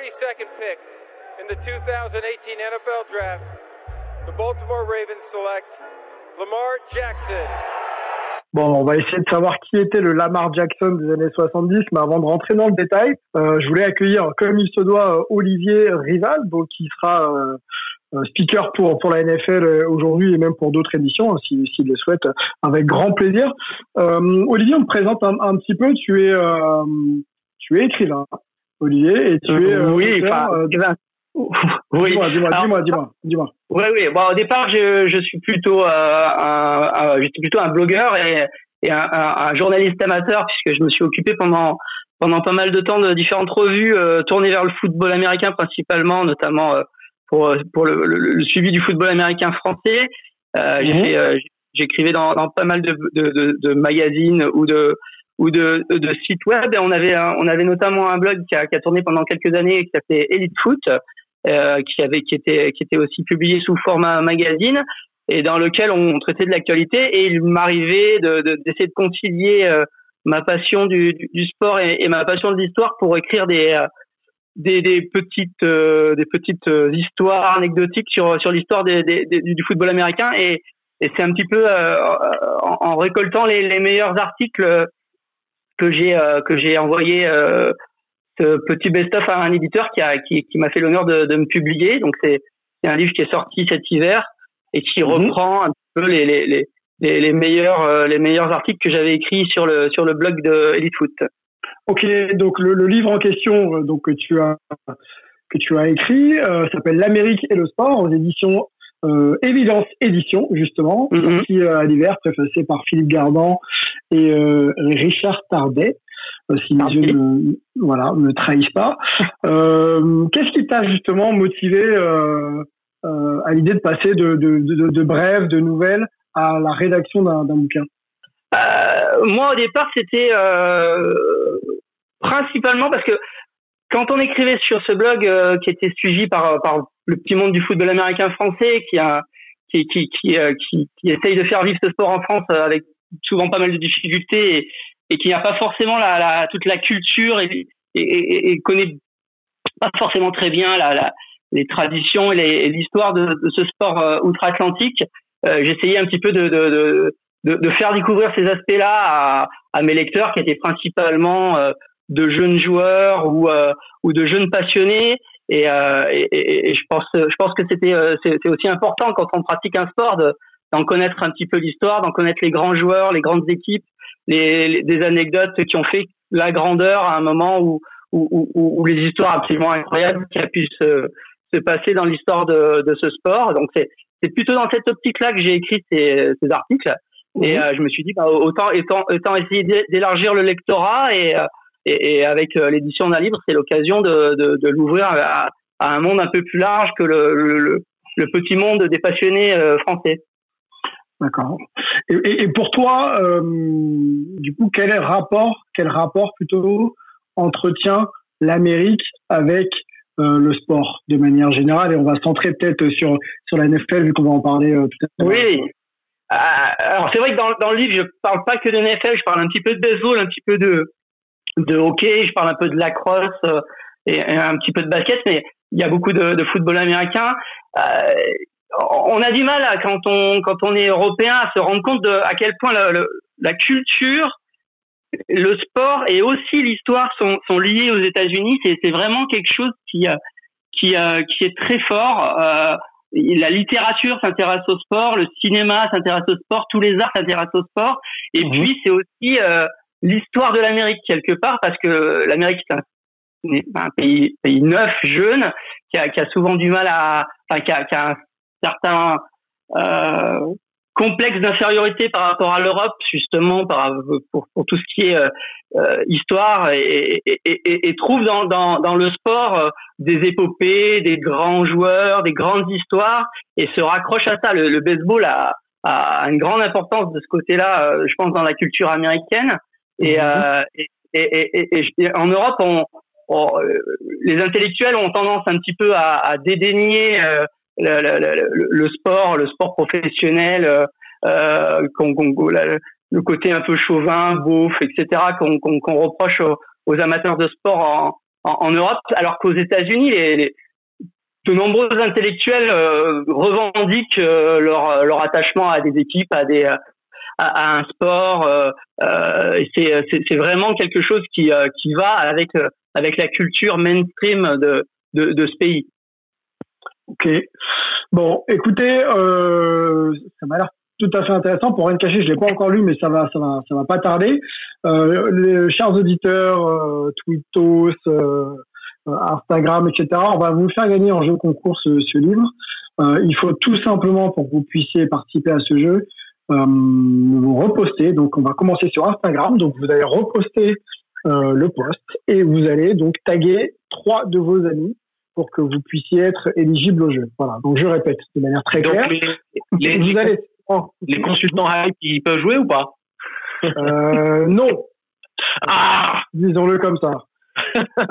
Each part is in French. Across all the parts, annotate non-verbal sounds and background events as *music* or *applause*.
32nd pick in the 2018 NFL Draft, the Baltimore Ravens select Lamar Jackson. Bon, on va essayer de savoir qui était le Lamar Jackson des années 70, mais avant de rentrer dans le détail, euh, je voulais accueillir, comme il se doit, euh, Olivier Rival, donc qui sera euh, euh speaker pour pour la NFL euh, aujourd'hui et même pour d'autres émissions, hein, s'il si, le souhaite, avec grand plaisir. Olivier, on te présente un, petit peu. Tu es tu es écrivain, Olivier, et tu es oui, enfin, *laughs* oui. Dis-moi, dis-moi, dis-moi, dis-moi. Oui, oui. Bon, au départ, je, je suis plutôt, euh, un, un, j'étais plutôt un blogueur et, et un, un, journaliste amateur puisque je me suis occupé pendant pendant pas mal de temps de différentes revues euh, tournées vers le football américain principalement, notamment euh, pour pour le, le, suivi du football américain français. Euh, euh, j'écrivais dans, dans pas mal de, de, de, de magazines ou de ou de, de sites web. On avait on avait notamment un blog qui a, tourné pendant quelques années qui s'appelait Elite Foot, euh, qui avait qui était qui était aussi publié sous format magazine et dans lequel on traitait de l'actualité et il m'arrivait de, d'essayer de, concilier euh, ma passion du, sport et, ma passion de l'histoire pour écrire des euh, des, petites des petites histoires anecdotiques sur sur l'histoire du football américain et, c'est un petit peu en, récoltant les meilleurs articles que j'ai que j'ai envoyé petit best-of à un éditeur qui a qui, qui m'a fait l'honneur de, de, me publier. Donc c'est un livre qui est sorti cet hiver et qui mhm. reprend un peu les, les, les, les meilleurs euh, les meilleurs articles que j'avais écrits sur le sur le blog de Elite Foot. Ok, donc le, le livre en question euh, donc que tu as que tu as écrit euh, s'appelle L'Amérique et le sport aux éditions euh, Évidence Édition justement, mm -hmm. sorti à l'hiver, préfacé par Philippe Gardan et Richard Tardet. Euh, si mes yeux ne, voilà, ne trahissent pas. Euh, Qu'est-ce qui t'a justement motivé euh, euh, à l'idée de passer de, de, de, de, brèves, de nouvelles, à la rédaction d'un bouquin? Euh, Moi, au départ, c'était euh, principalement parce que quand on écrivait sur ce blog qui était suivi par, par le petit monde du football américain français, qui a qui, qui, qui, qui, qui essaye de faire vivre ce sport en France avec souvent pas mal de difficultés et, et qui n'a pas forcément la, la, toute la culture et, et, et, connaît pas forcément très bien la, la les traditions et l'histoire de, de, ce sport euh, outre-Atlantique, euh, j'essayais un petit peu de, de, de, de faire découvrir ces aspects-là à, à, mes lecteurs qui étaient principalement euh, de jeunes joueurs ou, euh, ou de jeunes passionnés. Et, euh, et, et, je pense, je pense que c'était c'est aussi important quand on pratique un sport d'en connaître un petit peu l'histoire, d'en connaître les grands joueurs, les grandes équipes, les, des anecdotes qui ont fait la grandeur à un moment où, où, où, où les histoires absolument incroyables qui a pu se, se passer dans l'histoire de, de ce sport. Donc c'est c'est plutôt dans cette optique-là que j'ai écrit ces, ces articles. Et mhm. euh, je me suis dit, bah, autant, autant, autant essayer d'élargir le lectorat et, euh, et, et avec euh, l'édition d'un livre, c'est l'occasion de, de, de l'ouvrir à, à, un monde un peu plus large que le, le, le petit monde des passionnés français. D'accord. Et, et, pour toi, euh, du coup, quel est le rapport, quel rapport plutôt entretient l'Amérique avec euh, le sport de manière générale? Et on va se centrer peut-être sur sur la NFL vu qu'on va en parler euh, tout à l'heure. Oui. Euh, alors c'est vrai que dans, dans le livre, je parle pas que de NFL, je parle un petit peu de baseball, un petit peu de de hockey, je parle un peu de lacrosse euh, et, et, un petit peu de basket, mais il y a beaucoup de, de football américain. Euh, on a du mal à, quand on quand on est européen à se rendre compte de à quel point la, la culture, le sport et aussi l'histoire sont, sont liés aux États-Unis. C'est, vraiment quelque chose qui qui qui est très fort. Euh, la littérature s'intéresse au sport, le cinéma s'intéresse au sport, tous les arts s'intéressent au sport. Et mmh. puis c'est aussi euh, l'histoire de l'Amérique quelque part parce que l'Amérique c'est un, un pays, neuf, jeune, qui a, qui a souvent du mal à, enfin, qui a, qui a un certains euh, complexes d'infériorité par rapport à l'Europe, justement par, pour, pour, tout ce qui est euh histoire, et, et, et, et, trouve dans, dans, dans, le sport euh, des épopées, des grands joueurs, des grandes histoires, et se raccroche à ça. Le, le baseball a, a, une grande importance de ce côté-là, euh, je pense, dans la culture américaine. Et, mmh. et, en Europe, on, on, les intellectuels ont tendance un petit peu à, à dédaigner euh, le, le, le, sport, le sport professionnel, euh, euh le côté un peu chauvin, beauf, etc., qu'on reproche aux, amateurs de sport en, Europe, alors qu'aux États-Unis, les, de nombreux intellectuels revendiquent leur, leur attachement à des équipes, à des à, un sport. c'est vraiment quelque chose qui qui va avec avec la culture mainstream de de, ce pays. Ok. Bon, écoutez, euh, ça m'a l'air tout à fait intéressant. Pour rien cacher, je l'ai pas encore lu, mais ça va, ça va, ça va pas tarder. Euh, chers auditeurs, euh, Twittos, euh, Instagram, etc. On va vous faire gagner en jeu concours ce, livre. Euh, il faut tout simplement pour que vous puissiez participer à ce jeu, euh, vous reposter. Donc, on va commencer sur Instagram. Donc, vous allez reposter le post et vous allez donc taguer trois de vos amis pour que vous puissiez être éligible au jeu. Voilà. Donc je répète de manière très claire. Les, les, allez... les consultants hype, ils peuvent jouer ou pas? Euh, Non. Ah, disons-le comme ça. *laughs*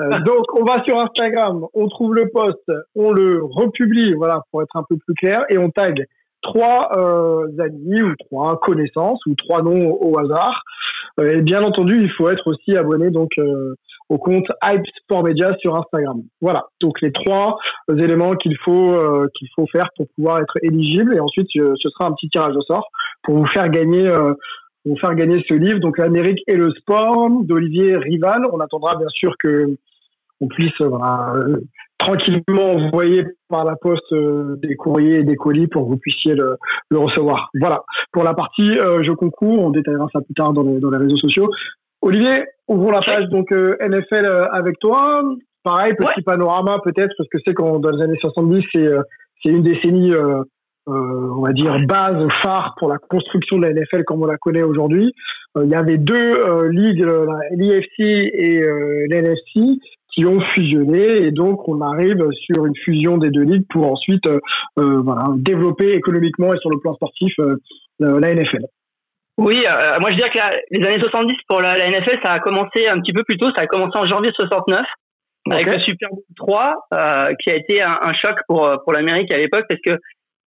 Euh, donc on va sur Instagram, on trouve le post, on le republie, voilà, pour être un peu plus clair, et on tag trois euh, amis ou trois connaissances ou trois noms au, hasard. Euh, et bien entendu, il faut être aussi abonné donc euh, au compte Hype Sport Media sur Instagram. Voilà, donc les trois éléments qu'il faut euh, qu'il faut faire pour pouvoir être éligible et ensuite ce sera un petit tirage au sort pour vous faire gagner euh, vous faire gagner ce livre donc l'Amérique et le sport d'Olivier Rival. On attendra bien sûr que on puisse euh, tranquillement envoyer par la poste des courriers et des colis pour que vous puissiez le, le recevoir. Voilà. Pour la partie jeu concours, on détaillera ça plus tard dans les, dans les réseaux sociaux. Olivier, ouvrons la page donc euh, NFL euh, avec toi. Pareil, petit panorama peut-être, parce que c'est quand dans les années 70, c'est euh, c'est une décennie, on va dire, base, phare pour la construction de la NFL comme on la connaît aujourd'hui. il y avait deux ligues, l'IFC et l'NFC, qui ont fusionné et donc on arrive sur une fusion des deux ligues pour ensuite voilà, développer économiquement et sur le plan sportif la NFL. Oui, euh, moi je dirais que les années 70 pour la, NFL, ça a commencé un petit peu plus tôt, ça a commencé en janvier 69 avec le Super Bowl 3 euh, qui a été un, un, choc pour euh, pour l'Amérique à l'époque parce que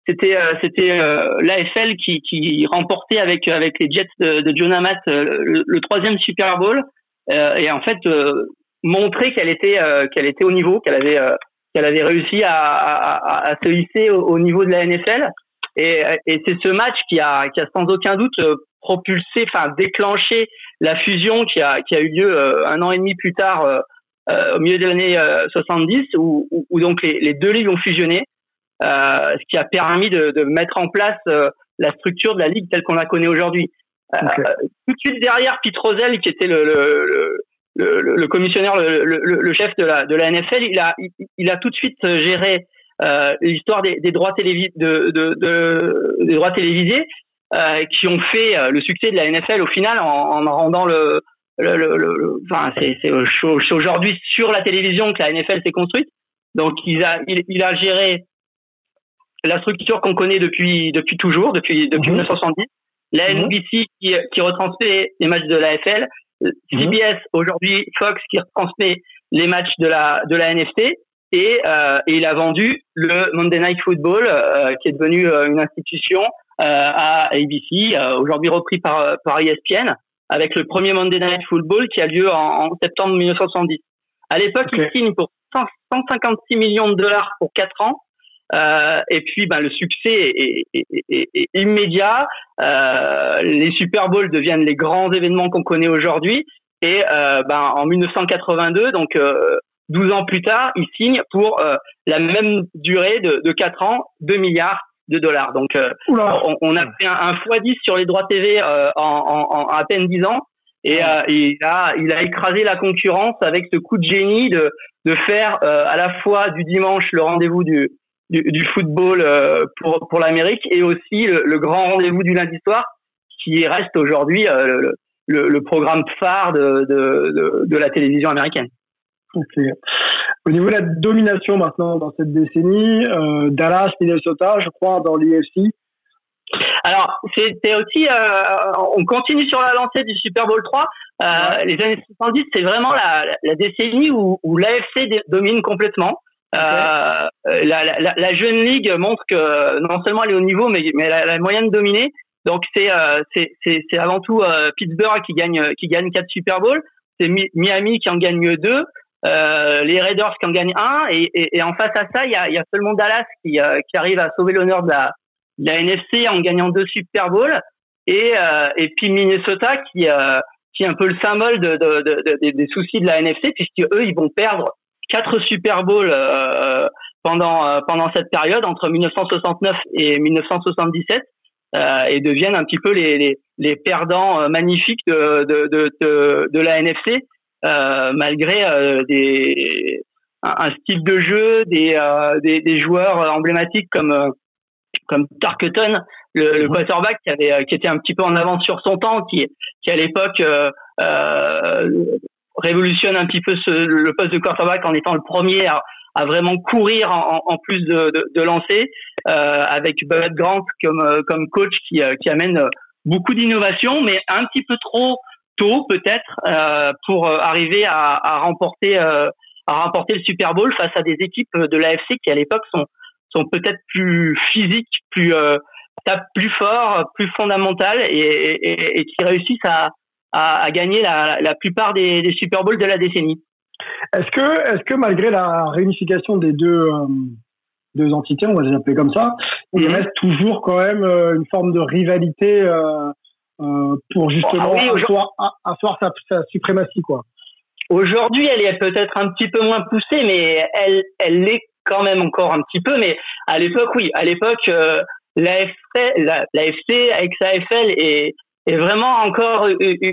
c'était euh, c'était euh, l'AFL qui, qui remportait avec avec les Jets de, de John Amat le, troisième Super Bowl. Et en fait montrer qu'elle était qu'elle était au niveau, qu'elle avait qu'elle avait réussi à, à, à, se hisser au, au, niveau de la NFL. Et, et c'est ce match qui a, qui a sans aucun doute propulsé, enfin déclenché la fusion qui a, qui a eu lieu euh, un an et demi plus tard, euh, euh, au milieu des années 70, où, où, donc les, les, deux ligues ont fusionné, ce qui a permis de, de mettre en place la structure de la ligue telle qu'on la connaît aujourd'hui. tout de suite derrière Pete Rozelle, qui était le, le, le, le commissionnaire, le, chef de la, de la NFL, il a, il, a tout de suite géré euh, l'histoire des, des, droits télévis de, de, de, des droits télévisés euh, qui ont fait euh, le succès de la NFL au final en, en rendant le, le, le, le enfin c'est aujourd'hui sur la télévision que la NFL s'est construite. Donc il a il, il a géré la structure qu'on connaît depuis depuis toujours, depuis depuis 1970. Mhm. La mhm. NBC qui, qui retransmet les matchs de la NFL, mhm. CBS aujourd'hui, Fox qui retransmet les matchs de la de la NFC et, euh, et il a vendu le Monday Night Football euh, qui est devenu une institution euh, à ABC, euh, aujourd'hui repris par, par ESPN, avec le premier Monday Night Football qui a lieu en, septembre 1970. À l'époque, il signe pour 156 millions de dollars pour 4 ans. Euh, et puis, ben, le succès est, est, est, est immédiat. Euh, les Super Bowls deviennent les grands événements qu'on connaît aujourd'hui. Et euh, ben, en 1982, donc 12 ans plus tard, il signe pour la même durée de, de 4 ans, 2 milliards de dollars. Donc, euh, on, a fait un, x10 sur les droits TV euh, en, en, à peine 10 ans. Et, euh, il, a, il a écrasé la concurrence avec ce coup de génie de, de faire à la fois du dimanche le rendez-vous du, du, football pour, pour l'Amérique et aussi le, grand rendez-vous du lundi soir qui reste aujourd'hui le, le, programme phare de, de, de la télévision américaine. Au niveau de la domination maintenant dans cette décennie, euh, Dallas, Minnesota, je crois, dans l'IFC. Alors, c'était aussi, euh, on continue sur la lancée du Super Bowl 3. Euh, les années 70, c'est vraiment la, la, décennie où, où l'AFC domine complètement. Euh, la, la, la, jeune ligue montre que non seulement elle est au niveau, mais, mais elle a la moyenne de dominer. Donc c'est euh, c'est avant tout Pittsburgh qui gagne qui gagne quatre Super Bowls. C'est Miami qui en gagne deux. les Raiders qui en gagnent un, et, et, en face à ça, il y a, y a seulement Dallas qui, qui arrive à sauver l'honneur de la, de la NFC en gagnant deux Super Bowls, et, et puis Minnesota qui, qui est un peu le symbole de, de, de, des soucis de la NFC, puisque eux, ils vont perdre quatre Super Bowls pendant pendant cette période entre 1969 et 1977 euh, et deviennent un petit peu les, les, les perdants euh, magnifiques de, de, de, de, la NFC, euh, malgré des, un, style de jeu, des, des, des, joueurs emblématiques comme, comme Tarketon, le, le, quarterback qui, avait, qui était un petit peu en avance sur son temps, qui, qui à l'époque révolutionne un petit peu ce, le poste de quarterback en étant le premier à, à vraiment courir en, en plus de, de, de lancer, euh, avec Bud Grant comme, euh, comme coach qui, euh, qui amène beaucoup d'innovation, mais un petit peu trop tôt peut-être euh, pour arriver à, à remporter à remporter le Super Bowl face à des équipes de l'AFC qui à l'époque sont sont peut-être plus physiques, plus plus fort, plus fondamentales et, et, et qui réussissent à, à, à gagner la, la plupart des, des Super Bowls de la décennie. Est-ce que, est-ce que malgré la réunification des deux, euh, deux entités, on va les appeler comme ça, il mhm. reste toujours quand même euh, une forme de rivalité euh, pour justement ah asseoir, sa, suprématie, quoi? Aujourd'hui, elle est peut-être un petit peu moins poussée, mais elle, elle l'est quand même encore un petit peu. Mais à l'époque, oui, à l'époque, l'AFC, la, l'AFC avec sa FL est, est vraiment encore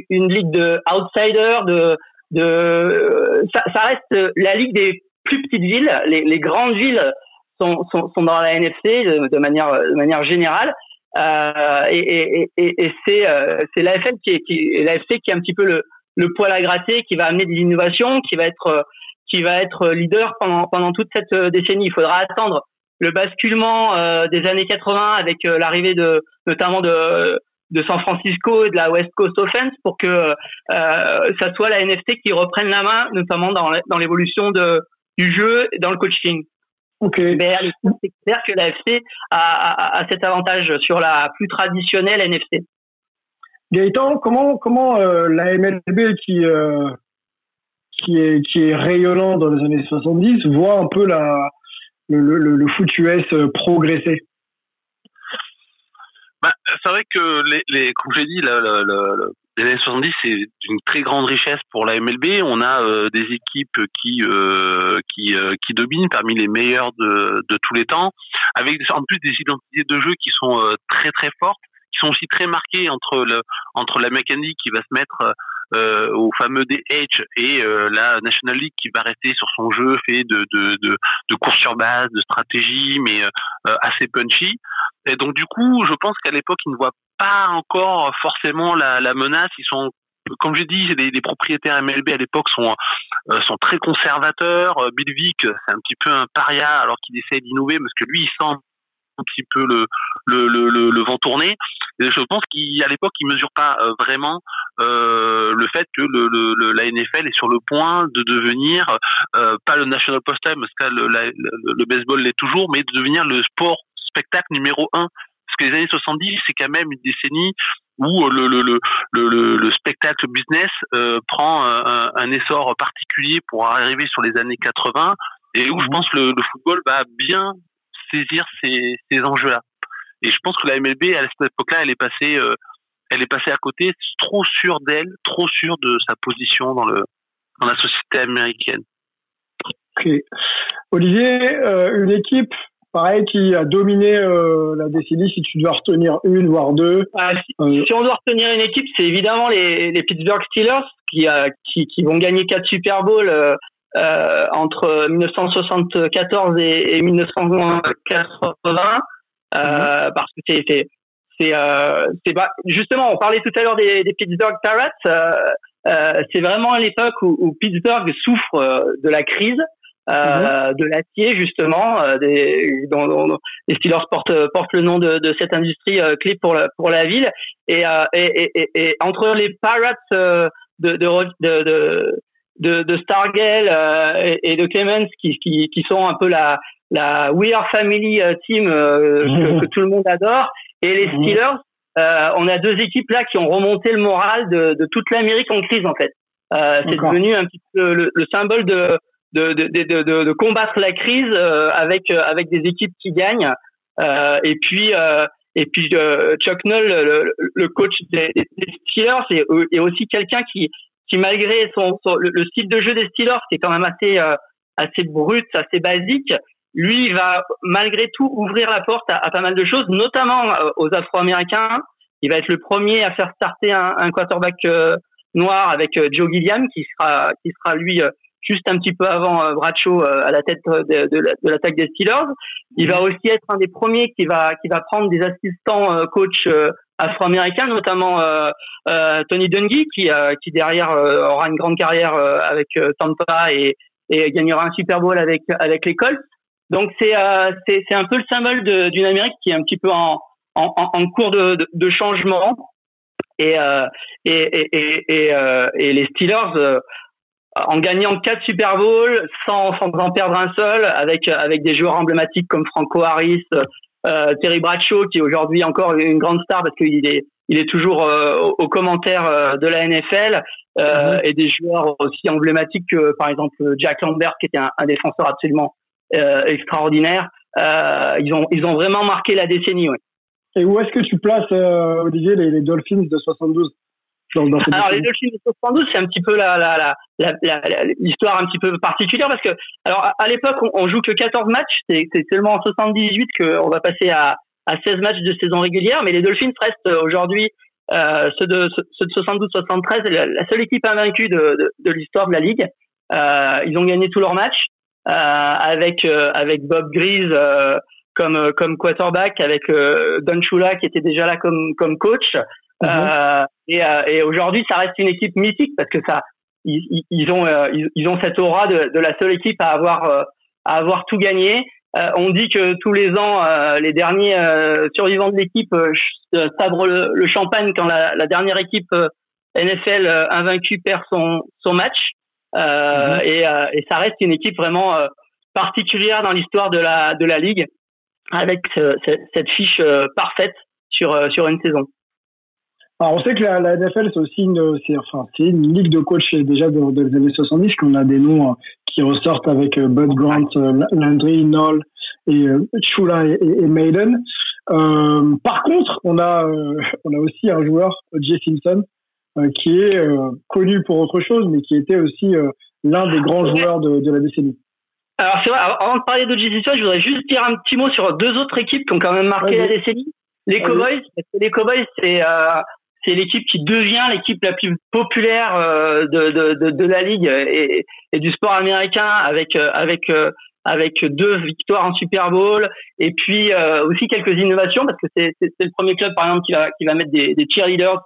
une ligue de outsiders, de de ça, ça, reste la ligue des plus petites villes. Les, les grandes villes sont, sont, sont, dans la NFC de, manière de manière générale. Euh, et, et, et, et c'est euh, qui est qui l'AFC qui est un petit peu le, le poil à gratter, qui va amener des innovations, qui va être qui va être leader pendant pendant toute cette décennie. Il faudra attendre le basculement euh, des années 80 avec euh, l'arrivée de notamment de de San Francisco et de la West Coast Offense pour que euh, ça soit la NFT qui reprenne la main, notamment dans, dans l'évolution de, du jeu et dans le coaching. Ok. Mais c'est clair que la FC a, a, a, cet avantage sur la plus traditionnelle NFC. Gaëtan, comment, comment euh, la MLB qui, euh, qui, est, qui est rayonnant dans les années 70 voit un peu la, le, le, le foot US progresser? Bah, c'est vrai que les, comme j'ai dit, le, le, les années 70, c'est une très grande richesse pour la MLB. On a euh, des équipes qui euh, qui, euh, qui dominent parmi les meilleures de, de tous les temps, avec en plus des identités de jeu qui sont très très fortes, qui sont aussi très marquées entre le entre la mécanique qui va se mettre euh, au fameux DH et la National League qui va rester sur son jeu fait de de de, de course sur base, de stratégie, mais assez punchy. Et donc du coup, je pense qu'à l'époque, ils ne voient pas encore forcément la, la menace. Ils sont, comme j'ai dit, les, les, propriétaires MLB à l'époque sont euh, sont très conservateurs. Euh, Bill Vick, c'est un petit peu un paria alors qu'il essaie d'innover parce que lui, il sent un petit peu le le, le, le, vent tourner. Et je pense qu'à l'époque, il mesure pas euh, vraiment euh, le fait que le, le, la NFL est sur le point de devenir euh, pas le National Postime parce que le, le baseball l'est toujours, mais de devenir le sport spectacle numéro un. Parce que les années 70, c'est quand même une décennie où le, le, le, le, spectacle business euh, prend un, essor particulier pour arriver sur les années 80 et où je mhm. pense que le, football va bien saisir ces, ces enjeux-là. Et je pense que la MLB, à cette époque-là, elle est passée, euh, elle est passée à côté, trop sûre d'elle, trop sûre de sa position dans, le, dans la société américaine. Olivier, euh, une équipe pareil, qui a dominé euh, la décennie, si tu dois retenir une, voire deux. Ah, euh, si, on doit retenir une équipe, c'est évidemment les, les, Pittsburgh Steelers qui, euh, qui, qui, vont gagner quatre Super Bowls entre 1974 et, et 1980, mhm. parce que c'est c'est c'est justement on parlait tout à l'heure des, des Pittsburgh Pirates c'est vraiment l'époque où, où, Pittsburgh souffre de la crise euh, mhm. de l'acier justement, euh, des, dont, dont, les Steelers portent, portent le nom de, de cette industrie euh, clé pour la, pour la ville. Et, euh, et, et, et, entre les Pirates de, de, de, de, de Stargell et de Clemens qui, qui, qui sont un peu la, la We Are Family team que, *laughs* que, tout le monde adore, et les. Steelers, on a deux équipes là qui ont remonté le moral de, de toute l'Amérique en crise en fait. c'est devenu un petit peu le, symbole de de, de, de, de, combattre la crise avec avec des équipes qui gagnent. et puis et puis Chuck Noll, le, coach des, Steelers, est, aussi quelqu'un qui qui malgré son, le, style de jeu des Steelers qui est quand même assez assez brut, assez basique, lui va malgré tout ouvrir la porte à, pas mal de choses, notamment euh, aux Afro-Américains. Il va être le premier à faire starter un, un quarterback euh, noir avec euh, Joe Gilliam, qui sera qui sera lui juste un petit peu avant Bradshaw à la tête de, de l'attaque des Steelers. Il va aussi être un des premiers qui va qui va prendre des assistants coach afro-américains, notamment Tony Dungy, qui qui derrière aura une grande carrière avec Tampa et et gagnera un Super Bowl avec avec les Colts. Donc c'est euh, c'est un peu le symbole d'une Amérique qui est un petit peu en en, en cours de, de, changement et euh, et et et, euh, et, les Steelers euh, en gagnant quatre Super Bowls sans sans en perdre un seul avec avec des joueurs emblématiques comme Franco Harris, euh, Terry Bradshaw qui est aujourd'hui encore une grande star parce qu'il est il est toujours aux commentaires de la NFL euh, mm-hmm. et des joueurs aussi emblématiques que par exemple Jack Lambert qui était un, un défenseur absolument euh, extraordinaire. Euh, ils ont ils ont vraiment marqué la décennie. Ouais. Et où est-ce que tu places euh, Olivier les, Dolphins de 72 alors les Dolphins de 72, c'est un petit peu la, la, la, l'histoire un petit peu particulière parce que alors à, l'époque on, on, joue que 14 matchs, c'est, seulement en 78 qu'on va passer à, à 16 matchs de saison régulière, mais les Dolphins restent aujourd'hui euh, ceux de ceux de 72-73 la, seule équipe invaincue de, de, de l'histoire de la ligue. Euh, ils ont gagné tous leurs matchs. Euh, avec euh, avec Bob Grease euh, comme comme quarterback, avec Don Chula qui était déjà là comme comme coach. Mhm. et, et aujourd'hui, ça reste une équipe mythique parce que ça, ils, ils ont ils, ont cette aura de, de, la seule équipe à avoir à avoir tout gagné. on dit que tous les ans, les derniers survivants de l'équipe sabrent le, le, champagne quand la, la dernière équipe NFL invaincue perd son son match. Euh, mhm. et, euh, et, ça reste une équipe vraiment euh, particulière dans l'histoire de la, de la Ligue, avec cette fiche parfaite sur, sur une saison. Alors on sait que la, la NFL c'est aussi une, c'est, enfin, c'est une ligue de coach déjà dans les années 70 qu'on a des noms qui ressortent avec Bud Grant, Landry, Noll et Chula et, et Maiden. Euh, par contre, on a *laughs* on a aussi un joueur, Jay Simpson, euh, qui est euh, connu pour autre chose, mais qui était aussi euh, l'un des grands joueurs de, de la décennie. Alors c'est vrai, avant de parler de Jesse je voudrais juste dire un petit mot sur deux autres équipes qui ont quand même marqué la décennie. Les Cowboys, les Cowboys, c'est euh, c'est l'équipe qui devient l'équipe la plus populaire de, de, de, la ligue et, et, du sport américain avec avec avec deux victoires en Super Bowl et puis aussi quelques innovations parce que c'est c'est le premier club par exemple qui va qui va mettre des, des cheerleaders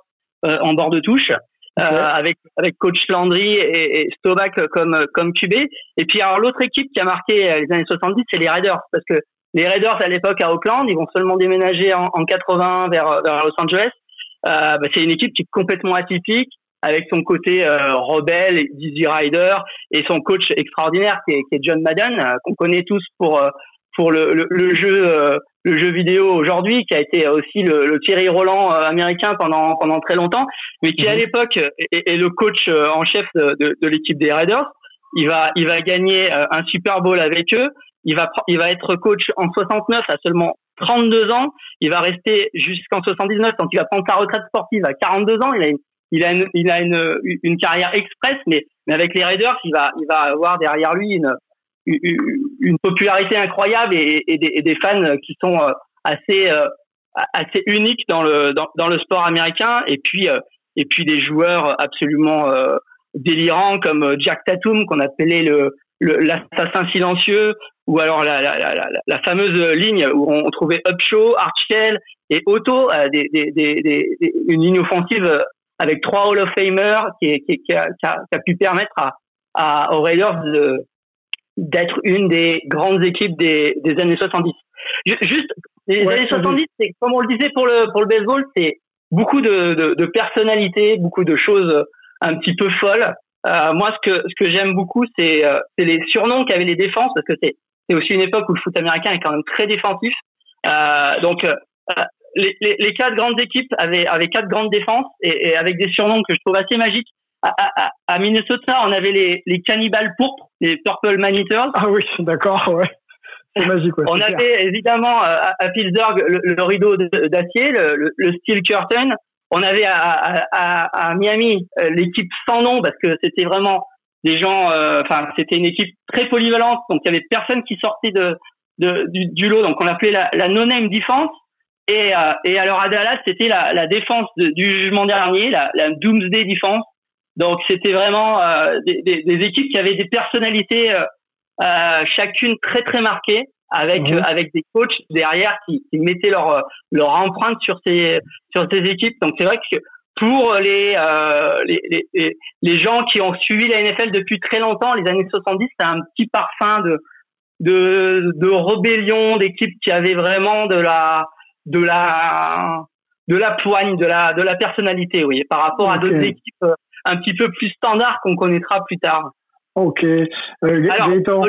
euh, en bord de touche. Euh, avec avec coach Landry et, et comme comme QB. Et puis alors l'autre équipe qui a marqué euh, les années 70, c'est les Raiders parce que les Raiders à l'époque à Oakland, ils vont seulement déménager en, en 80 vers vers Los Angeles. Euh, bah, c'est une équipe qui est complètement atypique avec son côté euh, rebelle, Dizzy Rider et son coach extraordinaire qui est, qui est John Madden qu'on connaît tous pour pour le, le, le jeu le jeu vidéo aujourd'hui, qui a été aussi le, le Thierry Roland euh, américain pendant pendant très longtemps, mais qui à mhm. l'époque est, le coach euh, en chef de, de, l'équipe des Raiders. Il va il va gagner euh, un Super Bowl avec eux. Il va il va être coach en 69 à seulement 32 ans. Il va rester jusqu'en 79 quand il va prendre sa retraite sportive à 42 ans. Il a une, il a une, il a une, une carrière express, mais, mais avec les Raiders, il va, il va avoir derrière lui une, une popularité incroyable et, des, des, fans qui sont euh, assez euh, assez uniques dans le dans, le sport américain et puis euh, et puis des joueurs absolument délirants comme Jack Tatum qu'on appelait le l'assassin silencieux ou alors la, la, la, la, fameuse ligne où on trouvait Upshaw, Archel et Otto, des, des, des, une ligne offensive avec trois Hall of Famers qui, qui, qui, a, qui, a, pu permettre à, à, aux Raiders de, d'être une des grandes équipes des, des années 70. Juste, les années 70, c'est comme on le disait pour le pour le baseball, c'est beaucoup de, de, de personnalités, beaucoup de choses un petit peu folles. Euh, moi, ce que ce que j'aime beaucoup, c'est euh, c'est les surnoms qu'avaient les défenses, parce que c'est c'est aussi une époque où le foot américain est quand même très défensif. Euh, donc euh, les, les, les, quatre grandes équipes avaient, avaient quatre grandes défenses et, et, avec des surnoms que je trouve assez magiques. à, Minnesota, on avait les, les cannibales pourpres, les Purple Manitors. Ah oui, *laughs* d'accord, ouais. C'est magique, ouais, *laughs* On avait évidemment à, Pittsburgh le, rideau d'acier, le, le, steel curtain. On avait à, à, à Miami l'équipe sans nom parce que c'était vraiment des gens, enfin c'était une équipe très polyvalente, donc il y avait personne qui sortait de, de du, du, lot, donc on l'appelait la, la no-name defense. Et, euh, et alors à Dallas, c'était la, la défense du jugement dernier, la, la Doomsday Defense. Donc c'était vraiment euh, des, des, des, équipes qui avaient des personnalités euh, euh chacune très très marquées, avec mhm. avec des coachs derrière qui, qui, mettaient leur leur empreinte sur ces sur ces équipes. Donc c'est vrai que pour les, les, les, les gens qui ont suivi la NFL depuis très longtemps, les années 70, c'est un petit parfum de de, de rébellion, d'équipes qui avaient vraiment de la de la de la poigne, de la de la personnalité, oui, par rapport à d'autres équipes euh, un petit peu plus standards qu'on connaîtra plus tard. Ok. Euh, Alors, Gaëtan.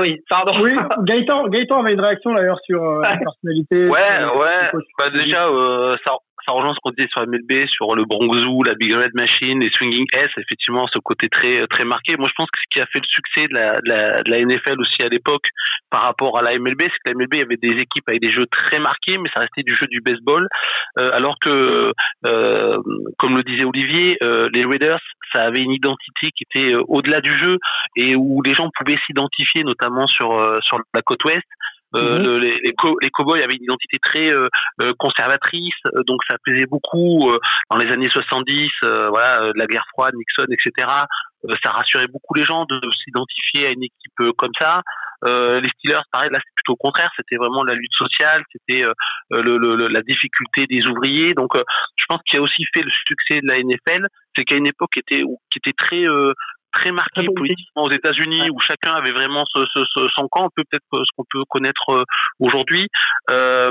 Oui, pardon. Oui, *laughs* Gaëtan, Gaëtan avait une réaction d'ailleurs sur euh, la personnalité. Ouais, ouais. Bah, déjà, euh, ça, ça rejoint ce qu'on disait sur MLB, sur le Bronx la Big Red Machine, les Swinging S, effectivement, ce côté très très marqué. Moi, je pense que ce qui a fait le succès de la, la, de NFL aussi à l'époque par rapport à la MLB, c'est que la MLB avait des équipes avec des jeux très marqués, mais ça restait du jeu du baseball, euh, alors que, euh, comme le disait Olivier, euh, les Raiders, ça avait une identité qui était euh, au-delà du jeu et où les gens pouvaient s'identifier, notamment sur euh, sur la côte ouest. Euh, mhm. les, les, les cowboys avaient une identité très euh, euh, conservatrice, donc ça plaisait beaucoup dans les années 70, voilà, la guerre froide, Nixon, etc. ça rassurait beaucoup les gens de s'identifier à une équipe comme ça. les Steelers, pareil, là c'est plutôt au contraire, c'était vraiment la lutte sociale, c'était le, le, la difficulté des ouvriers. Donc, je pense qu'il a aussi fait le succès de la NFL, c'est qu'à une époque qui était qui était très très marqué politiquement aux États-Unis où chacun avait vraiment ce, ce, son camp, peut-être ce qu'on peut connaître euh, aujourd'hui. Euh,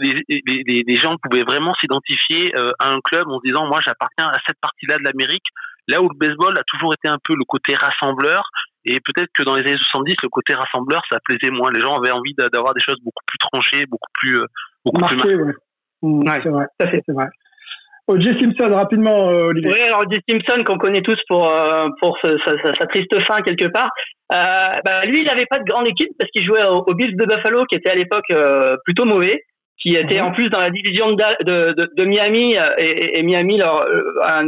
les, les, les, gens pouvaient vraiment s'identifier euh, à un club en se disant moi j'appartiens à cette partie-là de l'Amérique. Là où le baseball a toujours été un peu le côté rassembleur, et peut-être que dans les années 70, le côté rassembleur, ça plaisait moins. Les gens avaient envie d'avoir des choses beaucoup plus tranchées, beaucoup plus, beaucoup plus marquées. Mmh, c'est vrai, c'est vrai. O.J. Simpson, rapidement, euh, Olivier. Oui, alors O.J. Simpson, qu'on connaît tous pour, euh, pour sa, triste fin quelque part. Euh, bah, lui, il n'avait pas de grande équipe parce qu'il jouait au, Bills de Buffalo, qui était à l'époque plutôt mauvais, qui était mhm. en plus dans la division de, de, de, Miami, et, et, Miami leur, a,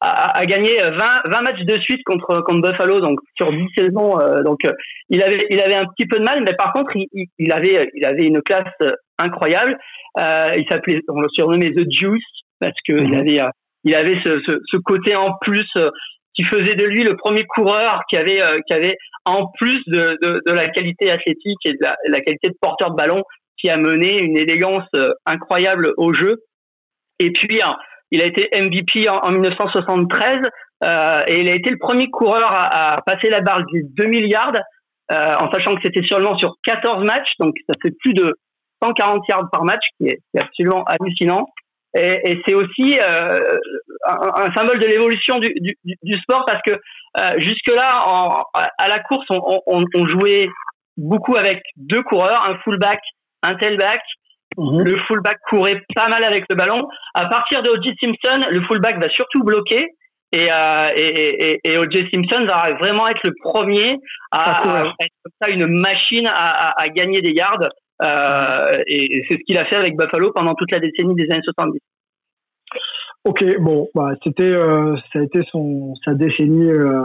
a, a, gagné 20, 20 matchs de suite contre, contre Buffalo, donc sur 10 saisons. donc il avait, il avait un petit peu de mal, mais par contre, il, il avait, il avait une classe incroyable. Euh, il s'appelait, on le surnommait The Juice parce que il mhm. avait, euh, il avait ce, ce, ce, côté en plus euh, qui faisait de lui le premier coureur qui avait, qui avait en plus de, de, de, la qualité athlétique et de la, la, qualité de porteur de ballon, qui a mené une élégance incroyable au jeu. Et puis, il a été MVP en, en 1973 euh, et il a été le premier coureur à, à passer la barre des 2 milliards, euh, en sachant que c'était seulement sur 14 matchs, donc ça fait plus de 140 yards par match, qui est, absolument hallucinant. Et, et c'est aussi euh, un, un, symbole de l'évolution du, du, du, sport parce que euh, jusque-là, à la course, on, on, on, jouait beaucoup avec deux coureurs, un fullback, un tailback. Mhm. Le fullback courait pas mal avec le ballon. À partir de O.J. Simpson, le fullback va surtout bloquer. Et, euh, et, et, et O.J. Simpson va vraiment être le premier à, à être comme ça une machine à, à, à gagner des yards. Euh, et c'est ce qu'il a fait avec Buffalo pendant toute la décennie des années 70. Ok, bon, bah, c'était, euh, ça a été son, sa décennie euh,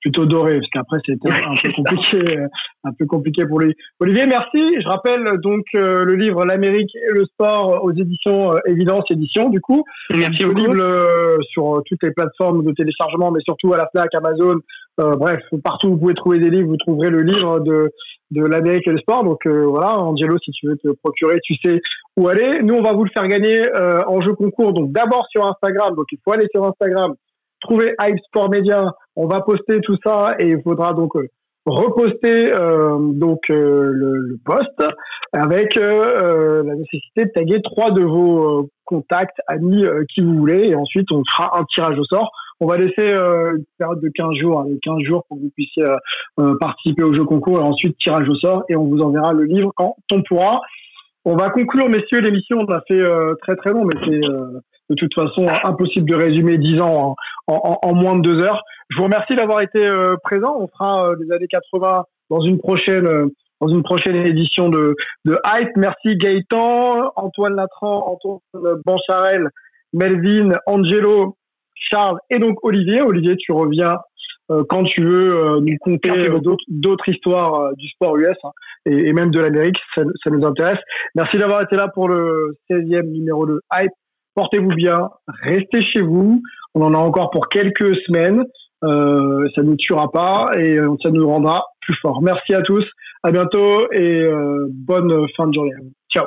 plutôt dorée, parce qu'après c'était un peu compliqué, euh, un peu compliqué pour lui. Olivier, merci. Je rappelle donc euh, le livre L'Amérique et le sport aux éditions Évidence Édition, du coup, merci disponible sur toutes les plateformes de téléchargement, mais surtout à la Fnac, Amazon, bref, partout où vous pouvez trouver des livres, vous trouverez le livre de de l'Amérique et le sport. Donc euh, voilà, Angelo, si tu veux te procurer, tu sais où aller. Nous, on va vous le faire gagner euh, en jeu concours. Donc d'abord sur Instagram. Donc il faut aller sur Instagram, trouver Hype Sport Media. On va poster tout ça et il faudra donc euh, reposter donc le, le, post avec la nécessité de taguer trois de vos contacts, amis, qui vous voulez. Et ensuite, on fera un tirage au sort on va laisser euh, une période de 15 jours, 15 hein, jours pour que vous puissiez euh, euh, participer au jeu concours et ensuite tirage au sort et on vous enverra le livre quand on pourra. On va conclure, messieurs, l'émission. On a fait très très long, mais c'est de toute façon impossible de résumer 10 ans en, en, moins de deux heures. Je vous remercie d'avoir été présent. On fera les années 80 dans une prochaine dans une prochaine édition de, de Hype. Merci Gaëtan, Antoine Latran, Antoine Bancharel, Melvin, Angelo, Charles et donc Olivier. Olivier, tu reviens euh, quand tu veux euh, nous conter euh, d'autres histoires du sport US hein, et, même de l'Amérique. Ça, ça, nous intéresse. Merci d'avoir été là pour le 16e numéro de Hype. Portez-vous bien, restez chez vous. On en a encore pour quelques semaines. Euh, ça ne nous tuera pas et ça nous rendra plus fort. Merci à tous. À bientôt et euh, bonne fin de journée. Ciao.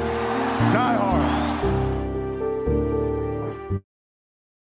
Die hard.